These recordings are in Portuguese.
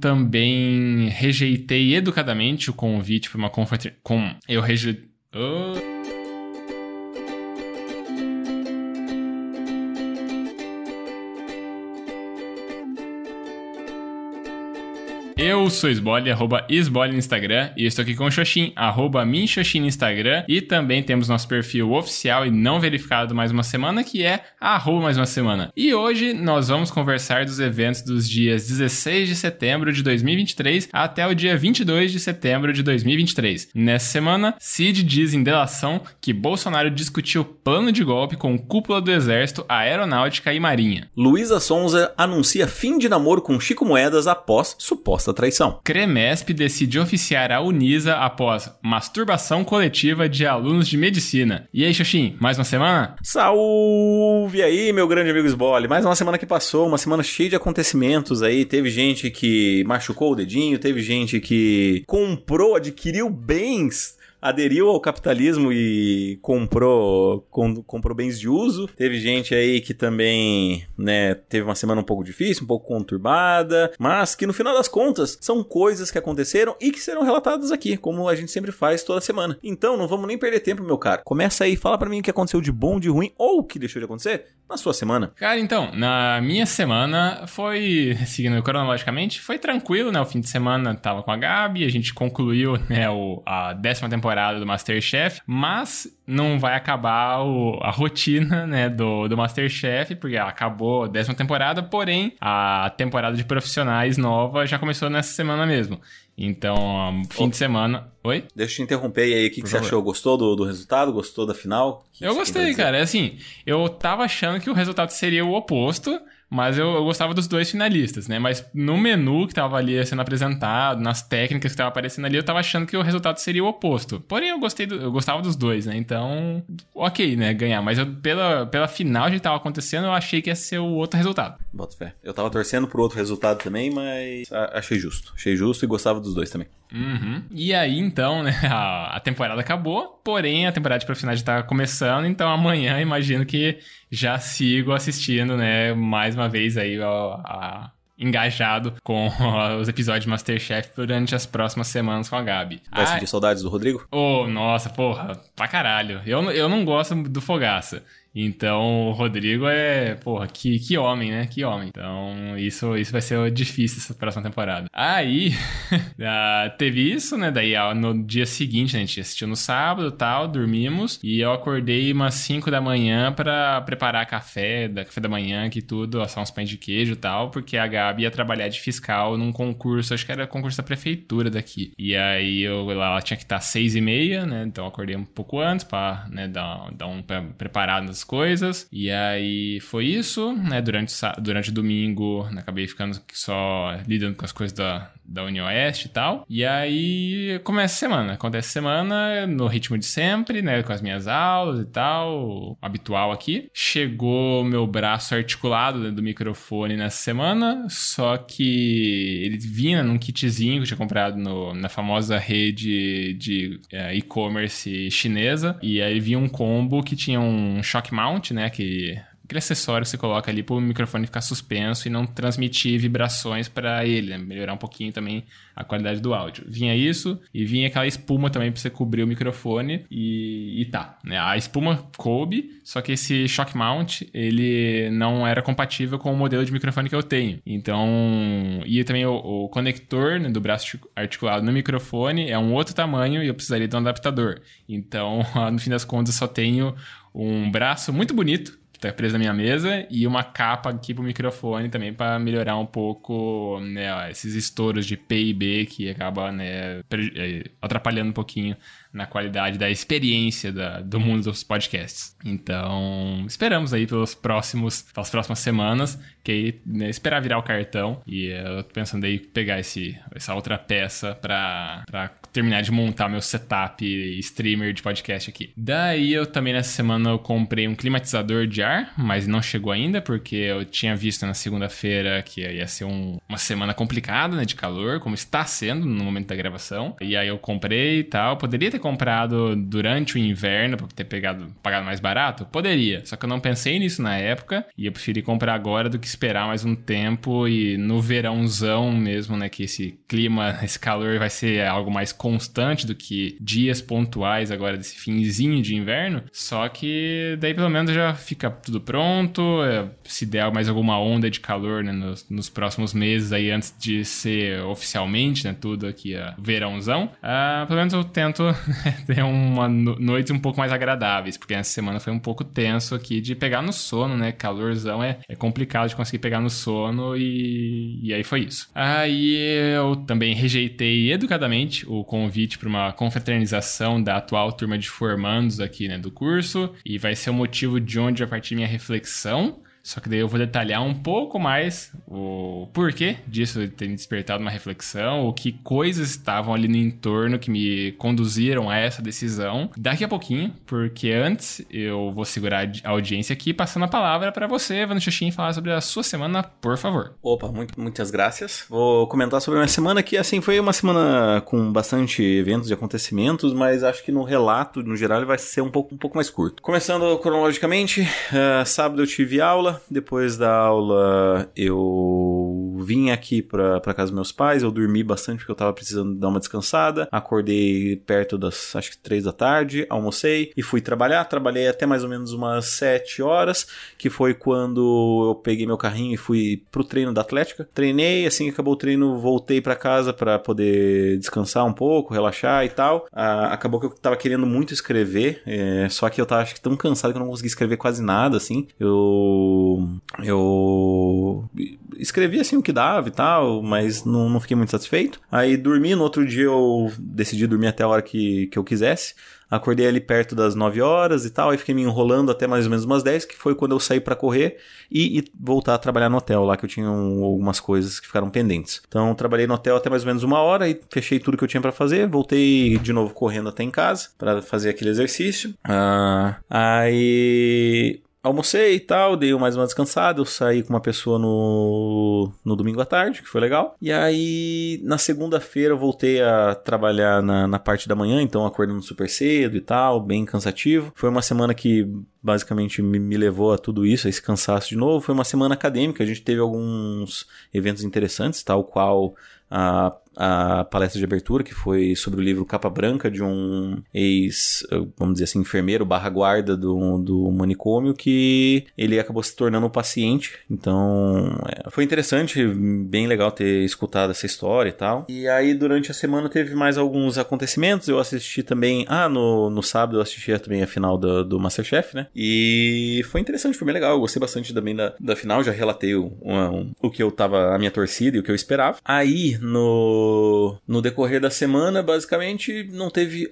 Também rejeitei educadamente o convite para uma conferência. Com... Eu rejeitei. Oh. Eu sou Esbole, arroba Esbole no Instagram, e estou aqui com o Xoxin, arroba Minxoxin no Instagram, e também temos nosso perfil oficial e não verificado mais uma semana, que é arroba mais uma semana. E hoje nós vamos conversar dos eventos dos dias 16 de setembro de 2023 até o dia 22 de setembro de 2023. Nessa semana, Cid diz em delação que Bolsonaro discutiu plano de golpe com cúpula do Exército, Aeronáutica e Marinha. Luísa Sonza anuncia fim de namoro com Chico Moedas após suposta traição. Cremesp decide oficiar a Unisa após masturbação coletiva de alunos de medicina. E aí, Xoxin, mais uma semana? Salve aí, meu grande amigo Sbole. Mais uma semana que passou, uma semana cheia de acontecimentos aí. Teve gente que machucou o dedinho, teve gente que comprou, adquiriu bens aderiu ao capitalismo e comprou, com, comprou bens de uso. Teve gente aí que também, né, teve uma semana um pouco difícil, um pouco conturbada, mas que no final das contas são coisas que aconteceram e que serão relatadas aqui, como a gente sempre faz toda semana. Então, não vamos nem perder tempo, meu caro. Começa aí, fala para mim o que aconteceu de bom, de ruim ou o que deixou de acontecer na sua semana. Cara, então, na minha semana foi, seguindo cronologicamente, foi tranquilo, né? O fim de semana tava com a Gabi, a gente concluiu, né, o, a décima temporada temporada do Masterchef, mas não vai acabar o, a rotina, né, do, do Masterchef, porque acabou a décima temporada, porém, a temporada de profissionais nova já começou nessa semana mesmo. Então, fim de semana. Oi? Deixa eu te interromper aí. O que, que você achou? Gostou do, do resultado? Gostou da final? eu gostei, cara. É assim, eu tava achando que o resultado seria o oposto. Mas eu, eu, gostava dos dois finalistas, né? Mas no menu que tava ali sendo apresentado, nas técnicas que estavam aparecendo ali, eu tava achando que o resultado seria o oposto. Porém, eu gostei do, eu gostava dos dois, né? Então, ok, né? Ganhar. Mas eu, pela, pela final que tava acontecendo, eu achei que ia ser o outro resultado. Bota fé. Eu tava torcendo pro outro resultado também, mas achei justo. Achei justo e gostava dos dois também. Uhum. E aí, então, né? A, temporada acabou, porém a temporada de profissionais já tá começando, então amanhã imagino que já sigo assistindo, né, mais uma vez aí a, a engajado com os episódios de Masterchef durante as próximas semanas com a Gabi. Vai ah, sentir saudades do Rodrigo? Oh, nossa, porra, pra caralho. Eu, eu não gosto do Fogaça. Então, o Rodrigo é, porra, que, que homem, né? Que homem. Então, isso, isso vai ser difícil essa próxima temporada. Aí, ah, teve isso, né? Daí, no dia seguinte, a gente assistiu no sábado tal, dormimos. E eu acordei umas 5 da manhã para preparar café, da café da manhã, que tudo, assar uns pães de queijo e tal, porque a Gabi ia trabalhar de fiscal num concurso, acho que era concurso da prefeitura daqui. E aí, eu, ela tinha que estar às 6 e meia, né? Então, eu acordei um pouco antes pra, né, dar, dar um preparado coisas. E aí foi isso, né? Durante, durante o domingo, né, acabei ficando só lidando com as coisas da, da União Oeste e tal. E aí começa a semana. Acontece a semana no ritmo de sempre, né? Com as minhas aulas e tal, habitual aqui. Chegou meu braço articulado dentro do microfone nessa semana, só que ele vinha num kitzinho que eu tinha comprado no, na famosa rede de é, e-commerce chinesa. E aí vinha um combo que tinha um shock mount, né? Que aquele acessório que você coloca ali para o microfone ficar suspenso e não transmitir vibrações para ele, né? melhorar um pouquinho também a qualidade do áudio. Vinha isso e vinha aquela espuma também para você cobrir o microfone e, e tá. Né? A espuma coube, só que esse shock mount ele não era compatível com o modelo de microfone que eu tenho. Então, e também o, o conector né, do braço articulado no microfone é um outro tamanho e eu precisaria de um adaptador. Então, no fim das contas, eu só tenho um braço muito bonito que tá preso na minha mesa, e uma capa aqui pro microfone também para melhorar um pouco né, esses estouros de P e B que acaba né, é, atrapalhando um pouquinho na qualidade da experiência da, do mundo dos podcasts. Então, esperamos aí pelos próximos, pelas próximas semanas, que aí, né, esperar virar o cartão. E eu tô pensando aí pegar esse, essa outra peça para terminar de montar meu setup streamer de podcast aqui. Daí eu também nessa semana eu comprei um climatizador de ar, mas não chegou ainda, porque eu tinha visto na segunda-feira que ia ser um, uma semana complicada, né, de calor, como está sendo no momento da gravação. E aí eu comprei e tal. Poderia ter comprado durante o inverno pra ter pegado, pagado mais barato? Poderia. Só que eu não pensei nisso na época e eu preferi comprar agora do que esperar mais um tempo e no verãozão mesmo, né? Que esse clima, esse calor vai ser algo mais constante do que dias pontuais agora desse finzinho de inverno. Só que daí pelo menos já fica tudo pronto. É, se der mais alguma onda de calor né, nos, nos próximos meses aí antes de ser oficialmente, né? Tudo aqui, a verãozão. Uh, pelo menos eu tento ter uma no noite um pouco mais agradáveis, porque essa semana foi um pouco tenso aqui de pegar no sono, né? Calorzão é, é complicado de conseguir pegar no sono e, e aí foi isso. Aí eu também rejeitei educadamente o convite para uma confraternização da atual turma de formandos aqui, né, do curso, e vai ser o motivo de onde a partir minha reflexão só que daí eu vou detalhar um pouco mais o porquê disso ter me despertado uma reflexão, o que coisas estavam ali no entorno que me conduziram a essa decisão daqui a pouquinho, porque antes eu vou segurar a audiência aqui passando a palavra para você, Vano Xuxin, falar sobre a sua semana, por favor. Opa, muito, muitas graças. Vou comentar sobre a minha semana que assim foi uma semana com bastante eventos e acontecimentos, mas acho que no relato, no geral, ele vai ser um pouco, um pouco mais curto. Começando cronologicamente, uh, sábado eu tive aula, depois da aula, eu vim aqui pra, pra casa dos meus pais. Eu dormi bastante porque eu tava precisando dar uma descansada. Acordei perto das, acho que três da tarde, almocei e fui trabalhar. Trabalhei até mais ou menos umas sete horas, que foi quando eu peguei meu carrinho e fui pro treino da Atlética. Treinei, assim que acabou o treino, voltei para casa para poder descansar um pouco, relaxar e tal. Ah, acabou que eu tava querendo muito escrever, é, só que eu tava acho que tão cansado que eu não consegui escrever quase nada, assim. Eu eu, escrevi assim o que dava e tal, mas não, não fiquei muito satisfeito. Aí dormi, no outro dia eu decidi dormir até a hora que, que eu quisesse. Acordei ali perto das 9 horas e tal, aí fiquei me enrolando até mais ou menos umas 10, que foi quando eu saí para correr e, e, voltar a trabalhar no hotel lá, que eu tinha um, algumas coisas que ficaram pendentes. Então trabalhei no hotel até mais ou menos uma hora e fechei tudo que eu tinha para fazer, voltei de novo correndo até em casa para fazer aquele exercício. Ah, aí almocei e tal, dei mais uma descansada, eu saí com uma pessoa no, no domingo à tarde, que foi legal. E aí, na segunda-feira, eu voltei a trabalhar na, na parte da manhã, então acordando super cedo e tal, bem cansativo. Foi uma semana que basicamente me, me levou a tudo isso, a esse cansaço de novo. Foi uma semana acadêmica, a gente teve alguns eventos interessantes, tal qual a a palestra de abertura, que foi sobre o livro Capa Branca, de um ex, vamos dizer assim, enfermeiro barra guarda do, do manicômio, que ele acabou se tornando um paciente. Então, é, foi interessante, bem legal ter escutado essa história e tal. E aí, durante a semana, teve mais alguns acontecimentos. Eu assisti também, ah, no, no sábado eu assisti também a final do, do Masterchef, né? E foi interessante, foi bem legal. Eu gostei bastante também da, da final, já relatei o, um, o que eu tava, a minha torcida e o que eu esperava. Aí, no no, decorrer da semana, basicamente, não teve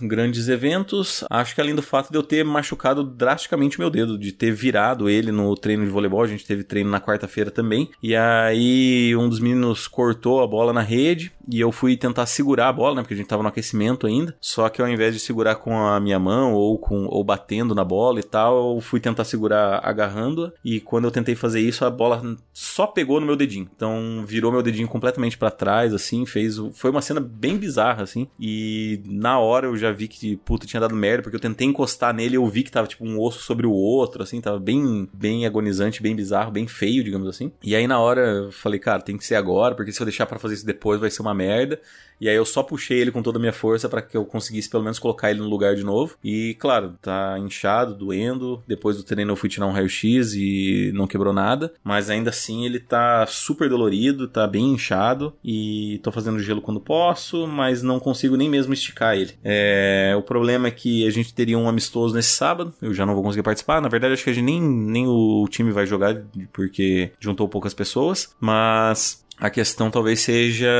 grandes eventos. Acho que além do fato de eu ter machucado drasticamente meu dedo, de ter virado ele no treino de voleibol, a gente teve treino na quarta-feira também. E aí um dos meninos cortou a bola na rede e eu fui tentar segurar a bola, né? Porque a gente tava no aquecimento ainda. Só que ao invés de segurar com a minha mão ou com ou batendo na bola e tal, eu fui tentar segurar agarrando-a. E quando eu tentei fazer isso, a bola só pegou no meu dedinho. Então virou meu dedinho completamente para trás, assim, fez. Foi uma cena bem bizarra, assim. E na hora eu já vi que, puta, tinha dado merda, porque eu tentei encostar nele e eu vi que tava tipo um osso sobre o outro, assim, tava bem, bem agonizante, bem bizarro, bem feio, digamos assim. E aí na hora eu falei, cara, tem que ser agora, porque se eu deixar para fazer isso depois vai ser uma merda. E aí eu só puxei ele com toda a minha força para que eu conseguisse pelo menos colocar ele no lugar de novo. E claro, tá inchado, doendo. Depois do treino eu fui tirar um raio-x e não quebrou nada. Mas ainda assim ele tá super dolorido, tá bem inchado. E tô fazendo gelo quando posso, mas não consigo nem mesmo esticar ele. É, o problema é que a gente teria um amistoso nesse sábado. Eu já não vou conseguir participar. Na verdade, acho que a gente nem, nem o time vai jogar porque juntou poucas pessoas. Mas a questão talvez seja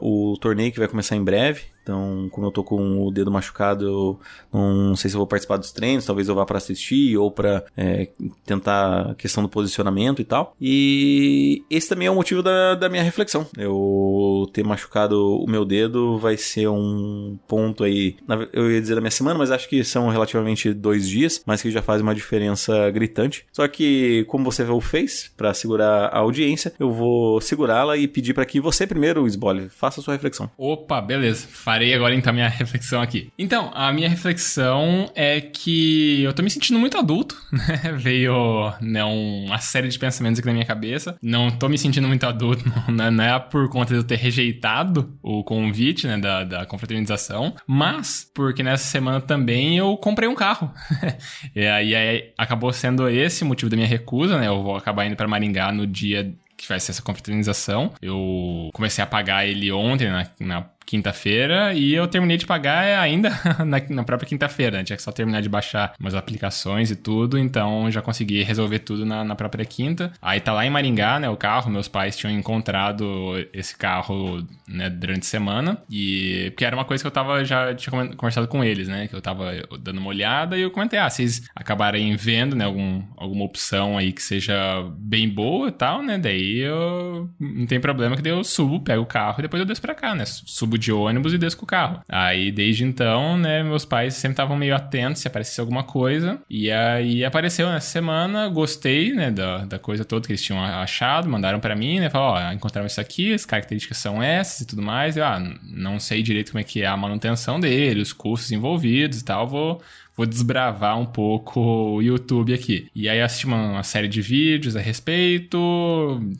o torneio que vai começar em breve. Então, como eu tô com o dedo machucado, eu não sei se eu vou participar dos treinos, talvez eu vá para assistir ou para é, tentar a questão do posicionamento e tal. E esse também é o motivo da, da minha reflexão. Eu ter machucado o meu dedo vai ser um ponto aí, eu ia dizer da minha semana, mas acho que são relativamente dois dias, mas que já faz uma diferença gritante. Só que, como você o fez para segurar a audiência, eu vou segurá-la e pedir para que você primeiro, Sbole, faça a sua reflexão. Opa, beleza. Faz Farei agora então minha reflexão aqui. Então, a minha reflexão é que eu tô me sentindo muito adulto, né? Veio né, uma série de pensamentos aqui na minha cabeça. Não tô me sentindo muito adulto, não, não é por conta de eu ter rejeitado o convite, né, da, da confraternização, mas porque nessa semana também eu comprei um carro. e aí, acabou sendo esse o motivo da minha recusa, né? Eu vou acabar indo para Maringá no dia que vai ser essa confraternização. Eu comecei a pagar ele ontem, na, na quinta-feira e eu terminei de pagar ainda na, na própria quinta-feira. Né? Tinha que só terminar de baixar umas aplicações e tudo, então já consegui resolver tudo na, na, própria quinta. Aí tá lá em Maringá, né, o carro, meus pais tinham encontrado esse carro, né, durante a semana e porque era uma coisa que eu tava já tinha conversado com eles, né, que eu tava dando uma olhada e eu comentei, ah, vocês acabarem vendo, né, algum, alguma opção aí que seja bem boa e tal, né, daí eu não tem problema que daí eu subo, pego o carro e depois eu desço pra cá, né, subo de ônibus e desço com o carro. Aí, desde então, né, meus pais sempre estavam meio atentos se aparecesse alguma coisa. E aí apareceu nessa semana, gostei, né, da, da coisa toda que eles tinham achado, mandaram para mim, né, falaram, ó, encontramos isso aqui, as características são essas e tudo mais. Eu, ah, não sei direito como é que é a manutenção dele, os custos envolvidos e tal, vou vou desbravar um pouco o YouTube aqui. E aí assisti uma, uma, série de vídeos a respeito,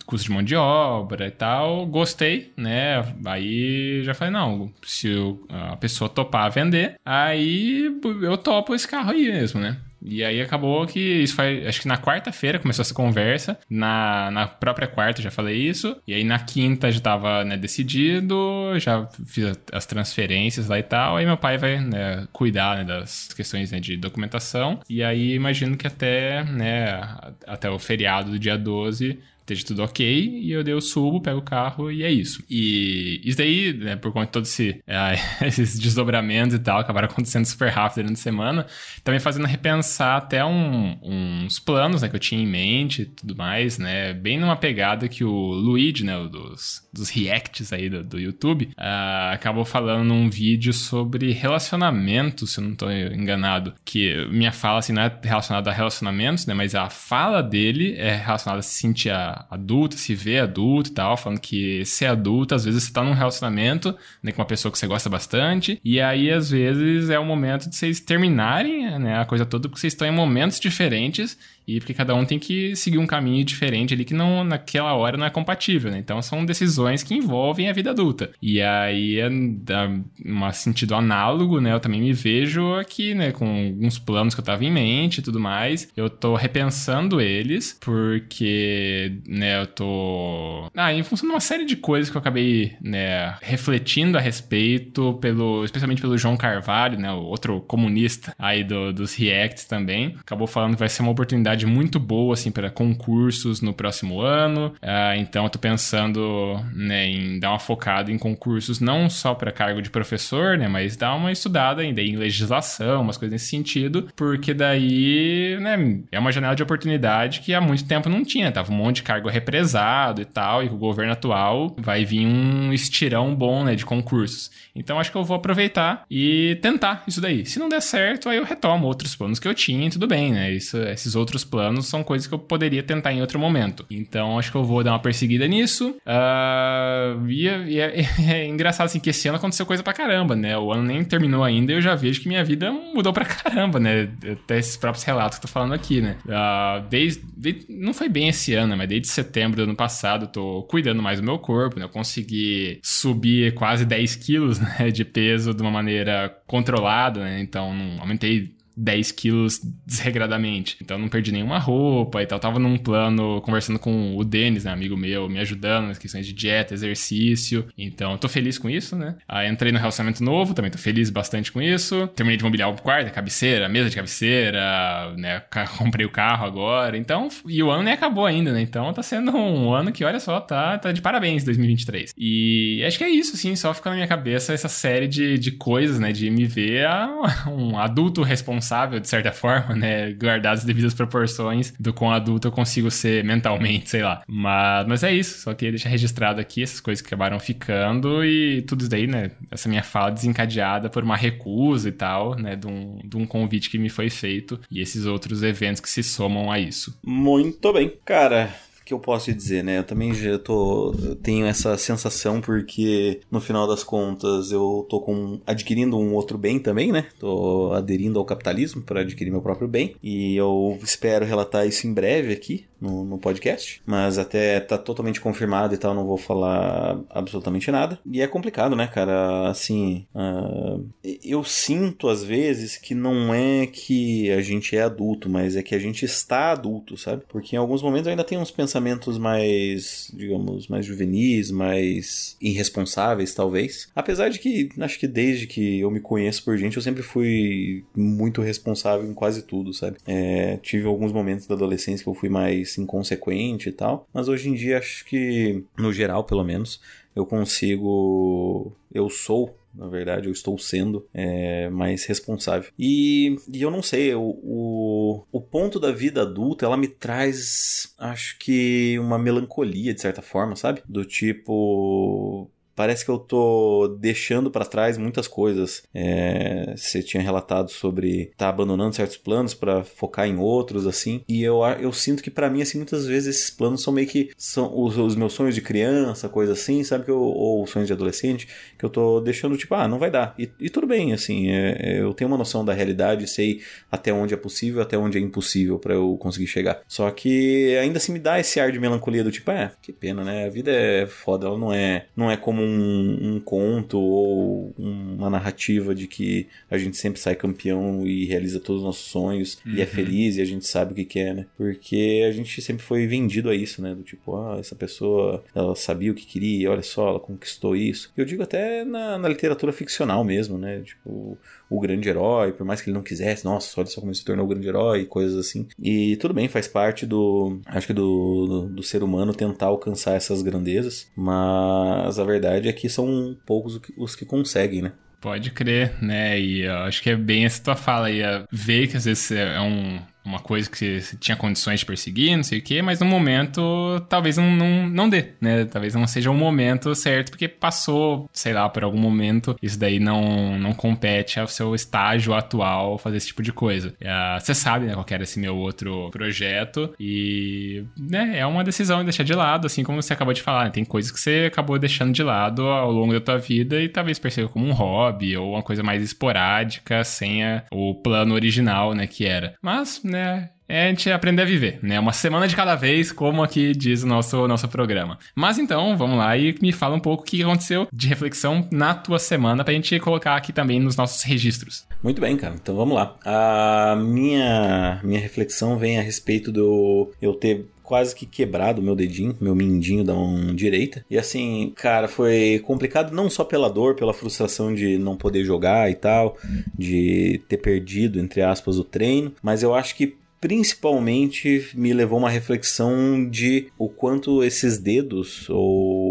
custo de mão de obra e tal. Gostei, né? Aí já falei, não, se eu, a pessoa topar vender, aí eu topo esse carro aí mesmo, né? E aí acabou que isso foi. Acho que na quarta-feira começou essa conversa. Na, na própria quarta já falei isso. E aí na quinta já tava né, decidido, já fiz as transferências lá e tal. Aí meu pai vai né, cuidar né, das questões né, de documentação. E aí imagino que até, né, até o feriado do dia 12 esteja tudo ok, e eu o subo, pego o carro e é isso. E isso daí, né, por conta de todos esse, é, esses desdobramentos e tal, acabaram acontecendo super rápido durante a semana, também fazendo repensar até um, uns planos, né, que eu tinha em mente e tudo mais, né, bem numa pegada que o Luigi, né, dos, dos reacts aí do, do YouTube, uh, acabou falando num vídeo sobre relacionamentos, se eu não estou enganado, que minha fala, assim, não é relacionada a relacionamentos, né, mas a fala dele é relacionada a se sentir a adulta, se vê adulto e tal, falando que ser adulto, às vezes você tá num relacionamento né, com uma pessoa que você gosta bastante, e aí às vezes é o momento de vocês terminarem né, a coisa toda, porque vocês estão em momentos diferentes e porque cada um tem que seguir um caminho diferente ali que não naquela hora não é compatível, né? Então são decisões que envolvem a vida adulta. E aí, é, um sentido análogo, né? Eu também me vejo aqui, né? Com alguns planos que eu tava em mente e tudo mais. Eu tô repensando eles, porque, né? Eu tô. Ah, em função de uma série de coisas que eu acabei, né? Refletindo a respeito, pelo, especialmente pelo João Carvalho, né? O outro comunista aí do, dos Reacts também. Acabou falando que vai ser uma oportunidade muito boa, assim, para concursos no próximo ano. Uh, então, eu tô pensando, né, em dar uma focada em concursos não só para cargo de professor, né, mas dar uma estudada ainda em legislação, umas coisas nesse sentido, porque daí, né, é uma janela de oportunidade que há muito tempo não tinha. Tava um monte de cargo represado e tal, e o governo atual vai vir um estirão bom, né, de concursos. Então, acho que eu vou aproveitar e tentar isso daí. Se não der certo, aí eu retomo outros planos que eu tinha e tudo bem, né? Isso, esses outros planos são coisas que eu poderia tentar em outro momento. Então acho que eu vou dar uma perseguida nisso. Uh, e, é, é, é, engraçado assim que esse ano aconteceu coisa pra caramba, né? O ano nem terminou ainda e eu já vejo que minha vida mudou pra caramba, né? Até esses próprios relatos que eu tô falando aqui, né? Uh, desde, desde, Não foi bem esse ano, mas desde setembro do ano passado tô cuidando mais do meu corpo, né? Eu consegui subir quase 10 quilos né, de peso de uma maneira controlada, né? Então não aumentei 10 quilos desregradamente. Então não perdi nenhuma roupa e tal. Tava num plano conversando com o Denis, né, amigo meu, me ajudando nas questões de dieta, exercício. Então tô feliz com isso, né? Aí entrei no relacionamento novo, também tô feliz bastante com isso. Terminei de mobiliar o quarto, a cabeceira, a mesa de cabeceira, né? Comprei o carro agora. Então, e o ano nem acabou ainda, né? Então tá sendo um ano que, olha só, tá, tá de parabéns 2023. E acho que é isso, assim, só fica na minha cabeça essa série de, de coisas, né? De me ver a, um adulto responsável responsável, de certa forma, né? Guardadas as devidas proporções do quão adulto eu consigo ser mentalmente, sei lá. Mas, mas é isso, só queria deixar registrado aqui essas coisas que acabaram ficando e tudo isso daí, né? Essa minha fala desencadeada por uma recusa e tal, né? De um, de um convite que me foi feito e esses outros eventos que se somam a isso. Muito bem. Cara, que eu posso dizer, né? Eu também já tô. Tenho essa sensação porque, no final das contas, eu tô com, adquirindo um outro bem também, né? Tô aderindo ao capitalismo para adquirir meu próprio bem. E eu espero relatar isso em breve aqui no, no podcast. Mas até tá totalmente confirmado e tal, não vou falar absolutamente nada. E é complicado, né, cara? Assim, uh, eu sinto às vezes que não é que a gente é adulto, mas é que a gente está adulto, sabe? Porque em alguns momentos eu ainda tenho uns pensamentos mais, digamos, mais juvenis, mais irresponsáveis, talvez. Apesar de que, acho que desde que eu me conheço por gente, eu sempre fui muito responsável em quase tudo, sabe? É, tive alguns momentos da adolescência que eu fui mais inconsequente e tal, mas hoje em dia acho que, no geral, pelo menos, eu consigo. Eu sou na verdade, eu estou sendo é, mais responsável. E, e eu não sei, o, o, o, ponto da vida adulta, ela me traz, acho que, uma melancolia, de certa forma, sabe? Do tipo parece que eu tô deixando para trás muitas coisas. É, você tinha relatado sobre tá abandonando certos planos para focar em outros, assim. E eu, eu sinto que para mim, assim, muitas vezes esses planos são meio que são os, os meus sonhos de criança, coisa assim, sabe? Que eu, ou sonhos de adolescente, que eu tô deixando, tipo, ah, não vai dar. E, e tudo bem, assim, é, é eu tenho uma noção da realidade, sei até onde é possível, até onde é impossível para eu conseguir chegar. Só que ainda assim me dá esse ar de melancolia do tipo, é, que pena, né? A vida é foda, ela não é, não é como um, um conto ou uma narrativa de que a gente sempre sai campeão e realiza todos os nossos sonhos uhum. e é uhum. feliz e a gente sabe o que quer, é, né? Porque a gente sempre foi vendido a isso, né? Do tipo, ah, essa pessoa, ela sabia o que queria, olha só, ela conquistou isso. Eu digo até na, na literatura ficcional mesmo, né? Tipo, o grande herói, por mais que ele não quisesse, nossa, olha só como ele se tornou o grande herói, coisas assim. E tudo bem, faz parte do, acho que do, do, do ser humano tentar alcançar essas grandezas, mas a verdade é que são poucos os que conseguem, né? Pode crer, né? E eu acho que é bem essa tua fala aí, ver que às vezes é um, uma coisa que você tinha condições de perseguir, não sei o quê, mas no momento talvez não, não, não dê, né? Talvez não seja o momento certo, porque passou, sei lá, por algum momento, isso daí não, não compete ao seu estágio atual fazer esse tipo de coisa. É, você sabe, né, qual era esse meu outro projeto, e né, é uma decisão de deixar de lado, assim como você acabou de falar, né? tem coisas que você acabou deixando de lado ao longo da tua vida e talvez perceba como um hobby ou uma coisa mais esporádica, sem a, o plano original, né, que era. Mas, né, né? É a gente aprender a viver, né? Uma semana de cada vez, como aqui diz o nosso, nosso programa. Mas então, vamos lá e me fala um pouco o que aconteceu de reflexão na tua semana pra gente colocar aqui também nos nossos registros. Muito bem, cara. Então vamos lá. A minha, minha reflexão vem a respeito do eu ter quase que quebrado meu dedinho, meu mindinho da mão direita. E assim, cara, foi complicado não só pela dor, pela frustração de não poder jogar e tal, de ter perdido, entre aspas, o treino, mas eu acho que principalmente me levou uma reflexão de o quanto esses dedos ou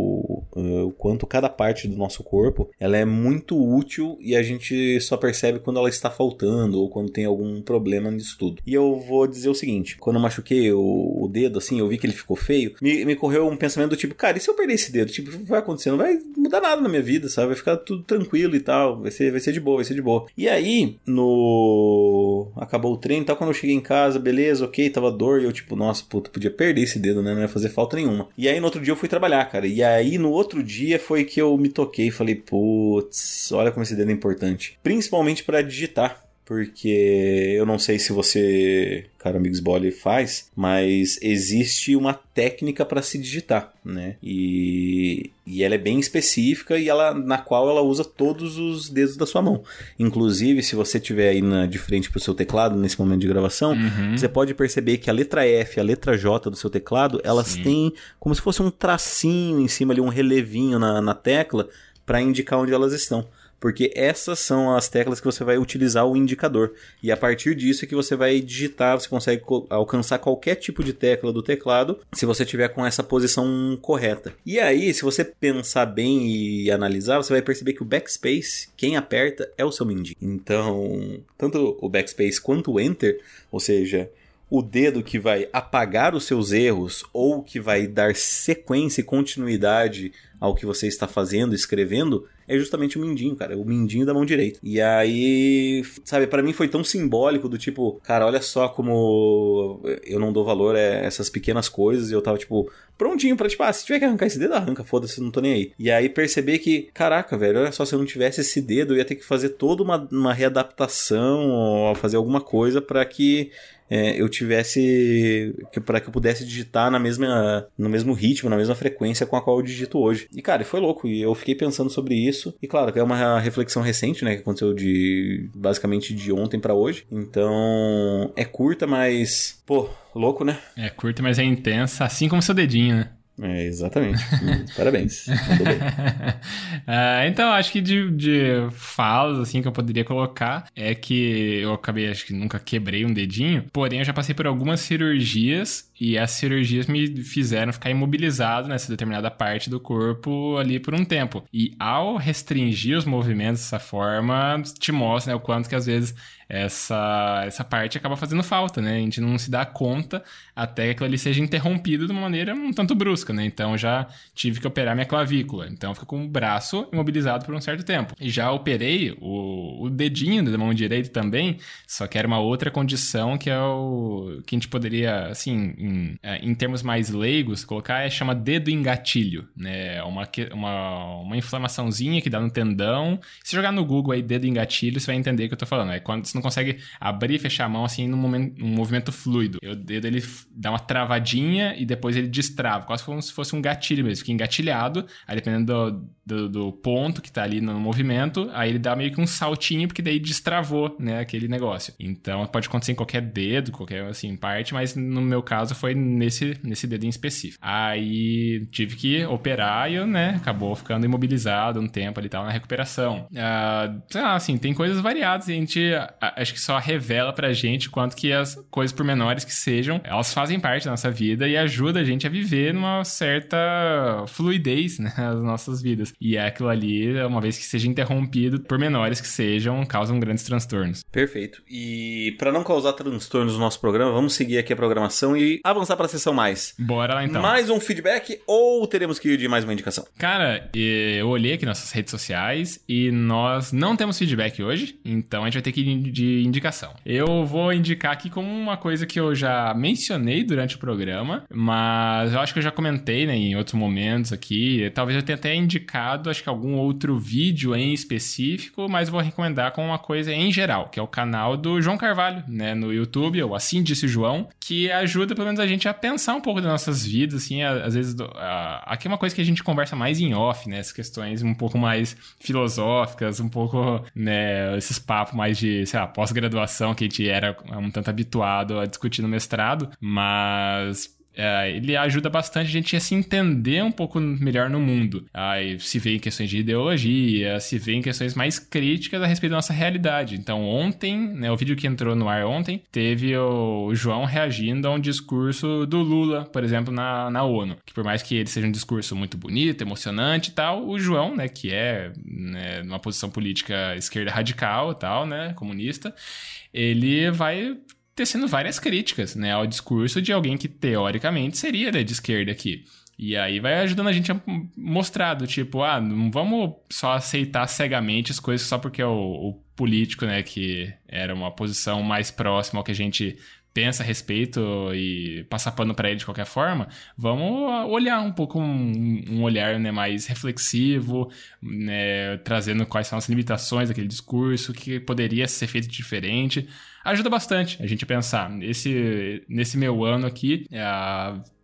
o quanto cada parte do nosso corpo ela é muito útil e a gente só percebe quando ela está faltando ou quando tem algum problema nisso tudo. E eu vou dizer o seguinte, quando eu machuquei o, o dedo assim, eu vi que ele ficou feio, me, me correu um pensamento do tipo, cara, e se eu perder esse dedo? Tipo, vai acontecer, não vai mudar nada na minha vida, sabe? Vai ficar tudo tranquilo e tal, vai ser, vai ser de boa, vai ser de boa. E aí, no acabou o treino e tal, quando eu cheguei em casa beleza, ok, tava dor. E eu, tipo, nossa, puta, podia perder esse dedo, né? Não ia fazer falta nenhuma. E aí no outro dia eu fui trabalhar, cara. E aí no outro dia foi que eu me toquei e falei, putz, olha como esse dedo é importante. Principalmente para digitar porque eu não sei se você, cara Amigos Bolly, faz, mas existe uma técnica para se digitar, né? E, e ela é bem específica e ela na qual ela usa todos os dedos da sua mão. Inclusive, se você tiver aí na, de frente para o seu teclado nesse momento de gravação, uhum. você pode perceber que a letra F e a letra J do seu teclado, elas Sim. têm como se fosse um tracinho em cima ali, um relevinho na, na tecla para indicar onde elas estão porque essas são as teclas que você vai utilizar o indicador. E a partir disso é que você vai digitar, você consegue alcançar qualquer tipo de tecla do teclado se você tiver com essa posição correta. E aí, se você pensar bem e analisar, você vai perceber que o backspace, quem aperta é o seu mindinho. Então, tanto o backspace quanto o enter, ou seja, o dedo que vai apagar os seus erros ou que vai dar sequência e continuidade ao que você está fazendo, escrevendo, é justamente o mindinho, cara, o mindinho da mão direita. E aí, sabe, para mim foi tão simbólico do tipo, cara, olha só como eu não dou valor a essas pequenas coisas e eu tava tipo prontinho para tipo, ah, se tiver que arrancar esse dedo, arranca, foda-se, não tô nem aí. E aí perceber que, caraca, velho, olha só, se eu não tivesse esse dedo, eu ia ter que fazer toda uma, uma readaptação ou fazer alguma coisa para que é, eu tivesse para que eu pudesse digitar na mesma no mesmo ritmo, na mesma frequência com a qual eu digito hoje. E cara, foi louco e eu fiquei pensando sobre isso. E claro, é uma reflexão recente, né, que aconteceu de basicamente de ontem para hoje. Então, é curta, mas pô, louco, né? É curta, mas é intensa, assim como seu dedinho, né? É, exatamente. Parabéns. uh, então, acho que de, de falas, assim, que eu poderia colocar é que eu acabei, acho que nunca quebrei um dedinho, porém eu já passei por algumas cirurgias e as cirurgias me fizeram ficar imobilizado nessa determinada parte do corpo ali por um tempo. E ao restringir os movimentos dessa forma, te mostra né, o quanto que às vezes essa, essa parte acaba fazendo falta, né? A gente não se dá conta até que aquilo ali seja interrompido de uma maneira um tanto brusca, né? Então já tive que operar minha clavícula. Então fica com o braço imobilizado por um certo tempo. E já operei o, o dedinho da mão direita também, só que era uma outra condição que é o que a gente poderia, assim, em, é, em termos mais leigos, colocar é chama dedo engatilho, né? Uma, uma, uma inflamaçãozinha que dá no tendão. Se jogar no Google aí dedo engatilho, você vai entender o que eu tô falando. É quando não consegue abrir e fechar a mão assim num, momento, num movimento fluido. O dedo ele dá uma travadinha e depois ele destrava, quase como se fosse um gatilho mesmo. Fica engatilhado, aí dependendo do, do, do, ponto que tá ali no movimento, aí ele dá meio que um saltinho, porque daí destravou, né, aquele negócio. Então pode acontecer em qualquer dedo, qualquer assim, parte, mas no meu caso foi nesse, nesse dedo em específico. Aí tive que operar e, né, acabou ficando imobilizado um tempo ali, tal, na recuperação. Lá, assim, tem coisas variadas e a gente acho que só revela pra gente quanto que as coisas por menores que sejam, elas fazem parte da nossa vida e ajuda a gente a viver numa certa fluidez, né, nas nossas vidas. E aquilo ali, uma vez que seja interrompido, por menores que sejam, causam grandes transtornos. Perfeito. E para não causar transtornos no nosso programa, vamos seguir aqui a programação e avançar para a sessão mais. Bora lá então. Mais um feedback ou teremos que ir de mais uma indicação? Cara, eu olhei aqui nossas redes sociais e nós não temos feedback hoje, então a gente vai ter que ir de indicação. Eu vou indicar aqui como uma coisa que eu já mencionei durante o programa, mas eu acho que eu já comentei né, em outros momentos aqui. Talvez eu tenha até indicado, acho que algum outro vídeo em específico, mas vou recomendar com uma coisa em geral, que é o canal do João Carvalho, né, no YouTube, ou Assim Disse João, que ajuda pelo menos a gente a pensar um pouco das nossas vidas, assim, às vezes. aqui é uma coisa que a gente conversa mais em off, né, essas questões um pouco mais filosóficas, um pouco, né, esses papos mais de, sei lá, pós-graduação que a gente era um tanto habituado a discutir no mestrado, mas é, ele ajuda bastante a gente a se entender um pouco melhor no mundo. Aí se vê em questões de ideologia, se vê em questões mais críticas a respeito da nossa realidade. Então, ontem, né, o vídeo que entrou no ar ontem, teve o João reagindo a um discurso do Lula, por exemplo, na, na ONU. Que por mais que ele seja um discurso muito bonito, emocionante e tal, o João, né, que é né, numa posição política esquerda radical e tal, né, comunista, ele vai tecendo várias críticas né, ao discurso de alguém que teoricamente seria de esquerda aqui. E aí vai ajudando a gente a mostrar do tipo, ah, não vamos só aceitar cegamente as coisas só porque é o, o político, né, que era uma posição mais próxima ao que a gente pensa a respeito e passar pano para ele de qualquer forma, vamos olhar um pouco um, um olhar né, mais reflexivo, né, trazendo quais são as limitações daquele discurso, o que poderia ser feito diferente. Ajuda bastante a gente pensar. Esse, nesse meu ano aqui, é,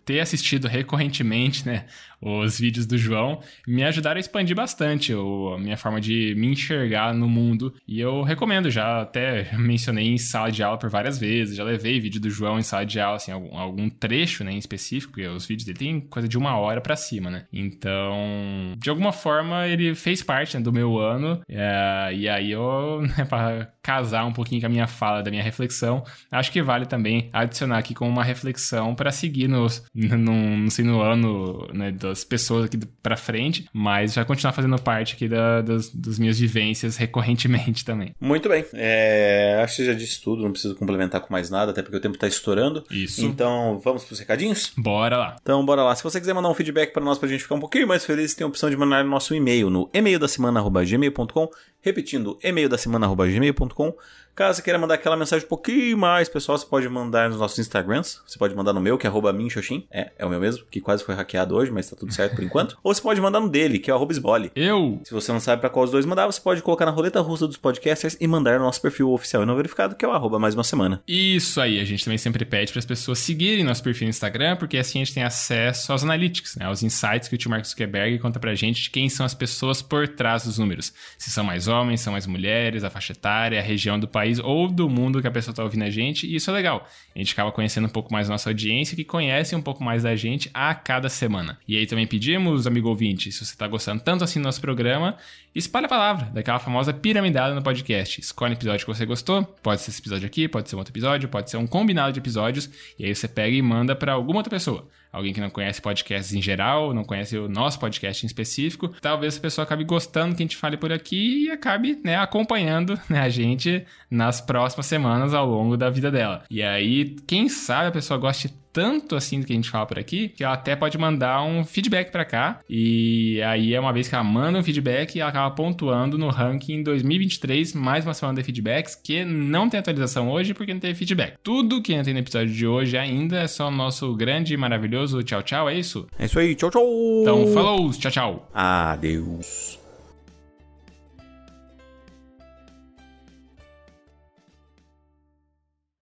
ter assistido recorrentemente, né, os vídeos do João me ajudaram a expandir bastante o, a minha forma de me enxergar no mundo. E eu recomendo, já até mencionei em sala de aula por várias vezes, já levei vídeo do João em sala de aula, assim, algum, algum trecho, né, em específico, porque os vídeos dele tem coisa de uma hora para cima, né? Então, de alguma forma, ele fez parte né, do meu ano, é, e aí eu, né, para casar um pouquinho com a minha fala, da minha reflexão, acho que vale também adicionar aqui com uma reflexão para seguir nos não, não sei no ano né, das pessoas aqui pra frente, mas vai continuar fazendo parte aqui da, das, das minhas vivências recorrentemente também. Muito bem. É, acho que já disse tudo, não preciso complementar com mais nada, até porque o tempo tá estourando. Isso. Então, vamos pros recadinhos? Bora lá. Então, bora lá. Se você quiser mandar um feedback para nós, pra gente ficar um pouquinho mais feliz, tem a opção de mandar no nosso e-mail, no e-mail da semana.gmail.com. Repetindo, e-mail da semana.gmail.com. Caso você queira mandar aquela mensagem um pouquinho mais, pessoal, você pode mandar nos nossos Instagrams. Você pode mandar no meu, que é arroba minxoxin. É, é o meu mesmo, que quase foi hackeado hoje, mas tá tudo certo por enquanto. Ou você pode mandar no dele, que é o arroba esbole. Eu! Se você não sabe para qual os dois mandar, você pode colocar na roleta russa dos podcasters e mandar no nosso perfil oficial e não verificado, que é o arroba mais uma semana. Isso aí, a gente também sempre pede para as pessoas seguirem nosso perfil no Instagram, porque assim a gente tem acesso aos analytics, né, aos insights que o tio Mark Zuckerberg conta pra gente de quem são as pessoas por trás dos números. Se são mais homens, são mais mulheres, a faixa etária, a região do país ou do mundo que a pessoa está ouvindo a gente, e isso é legal. A gente acaba conhecendo um pouco mais nossa audiência, que conhece um pouco mais da gente a cada semana. E aí também pedimos, amigo ouvinte, se você está gostando tanto assim do nosso programa, espalha a palavra daquela famosa piramidada no podcast. Escolhe o episódio que você gostou, pode ser esse episódio aqui, pode ser um outro episódio, pode ser um combinado de episódios, e aí você pega e manda para alguma outra pessoa alguém que não conhece podcasts em geral, não conhece o nosso podcast em específico, talvez a pessoa acabe gostando que a gente fale por aqui e acabe né, acompanhando né, a gente nas próximas semanas ao longo da vida dela. E aí, quem sabe a pessoa goste tanto assim do que a gente fala por aqui, que ela até pode mandar um feedback para cá. E aí é uma vez que ela manda um feedback, ela acaba pontuando no ranking 2023, mais uma semana de feedbacks, que não tem atualização hoje porque não teve feedback. Tudo que tem no episódio de hoje ainda é só o nosso grande e maravilhoso tchau tchau, é isso? É isso aí, tchau tchau! Então, falou, tchau tchau! Adeus!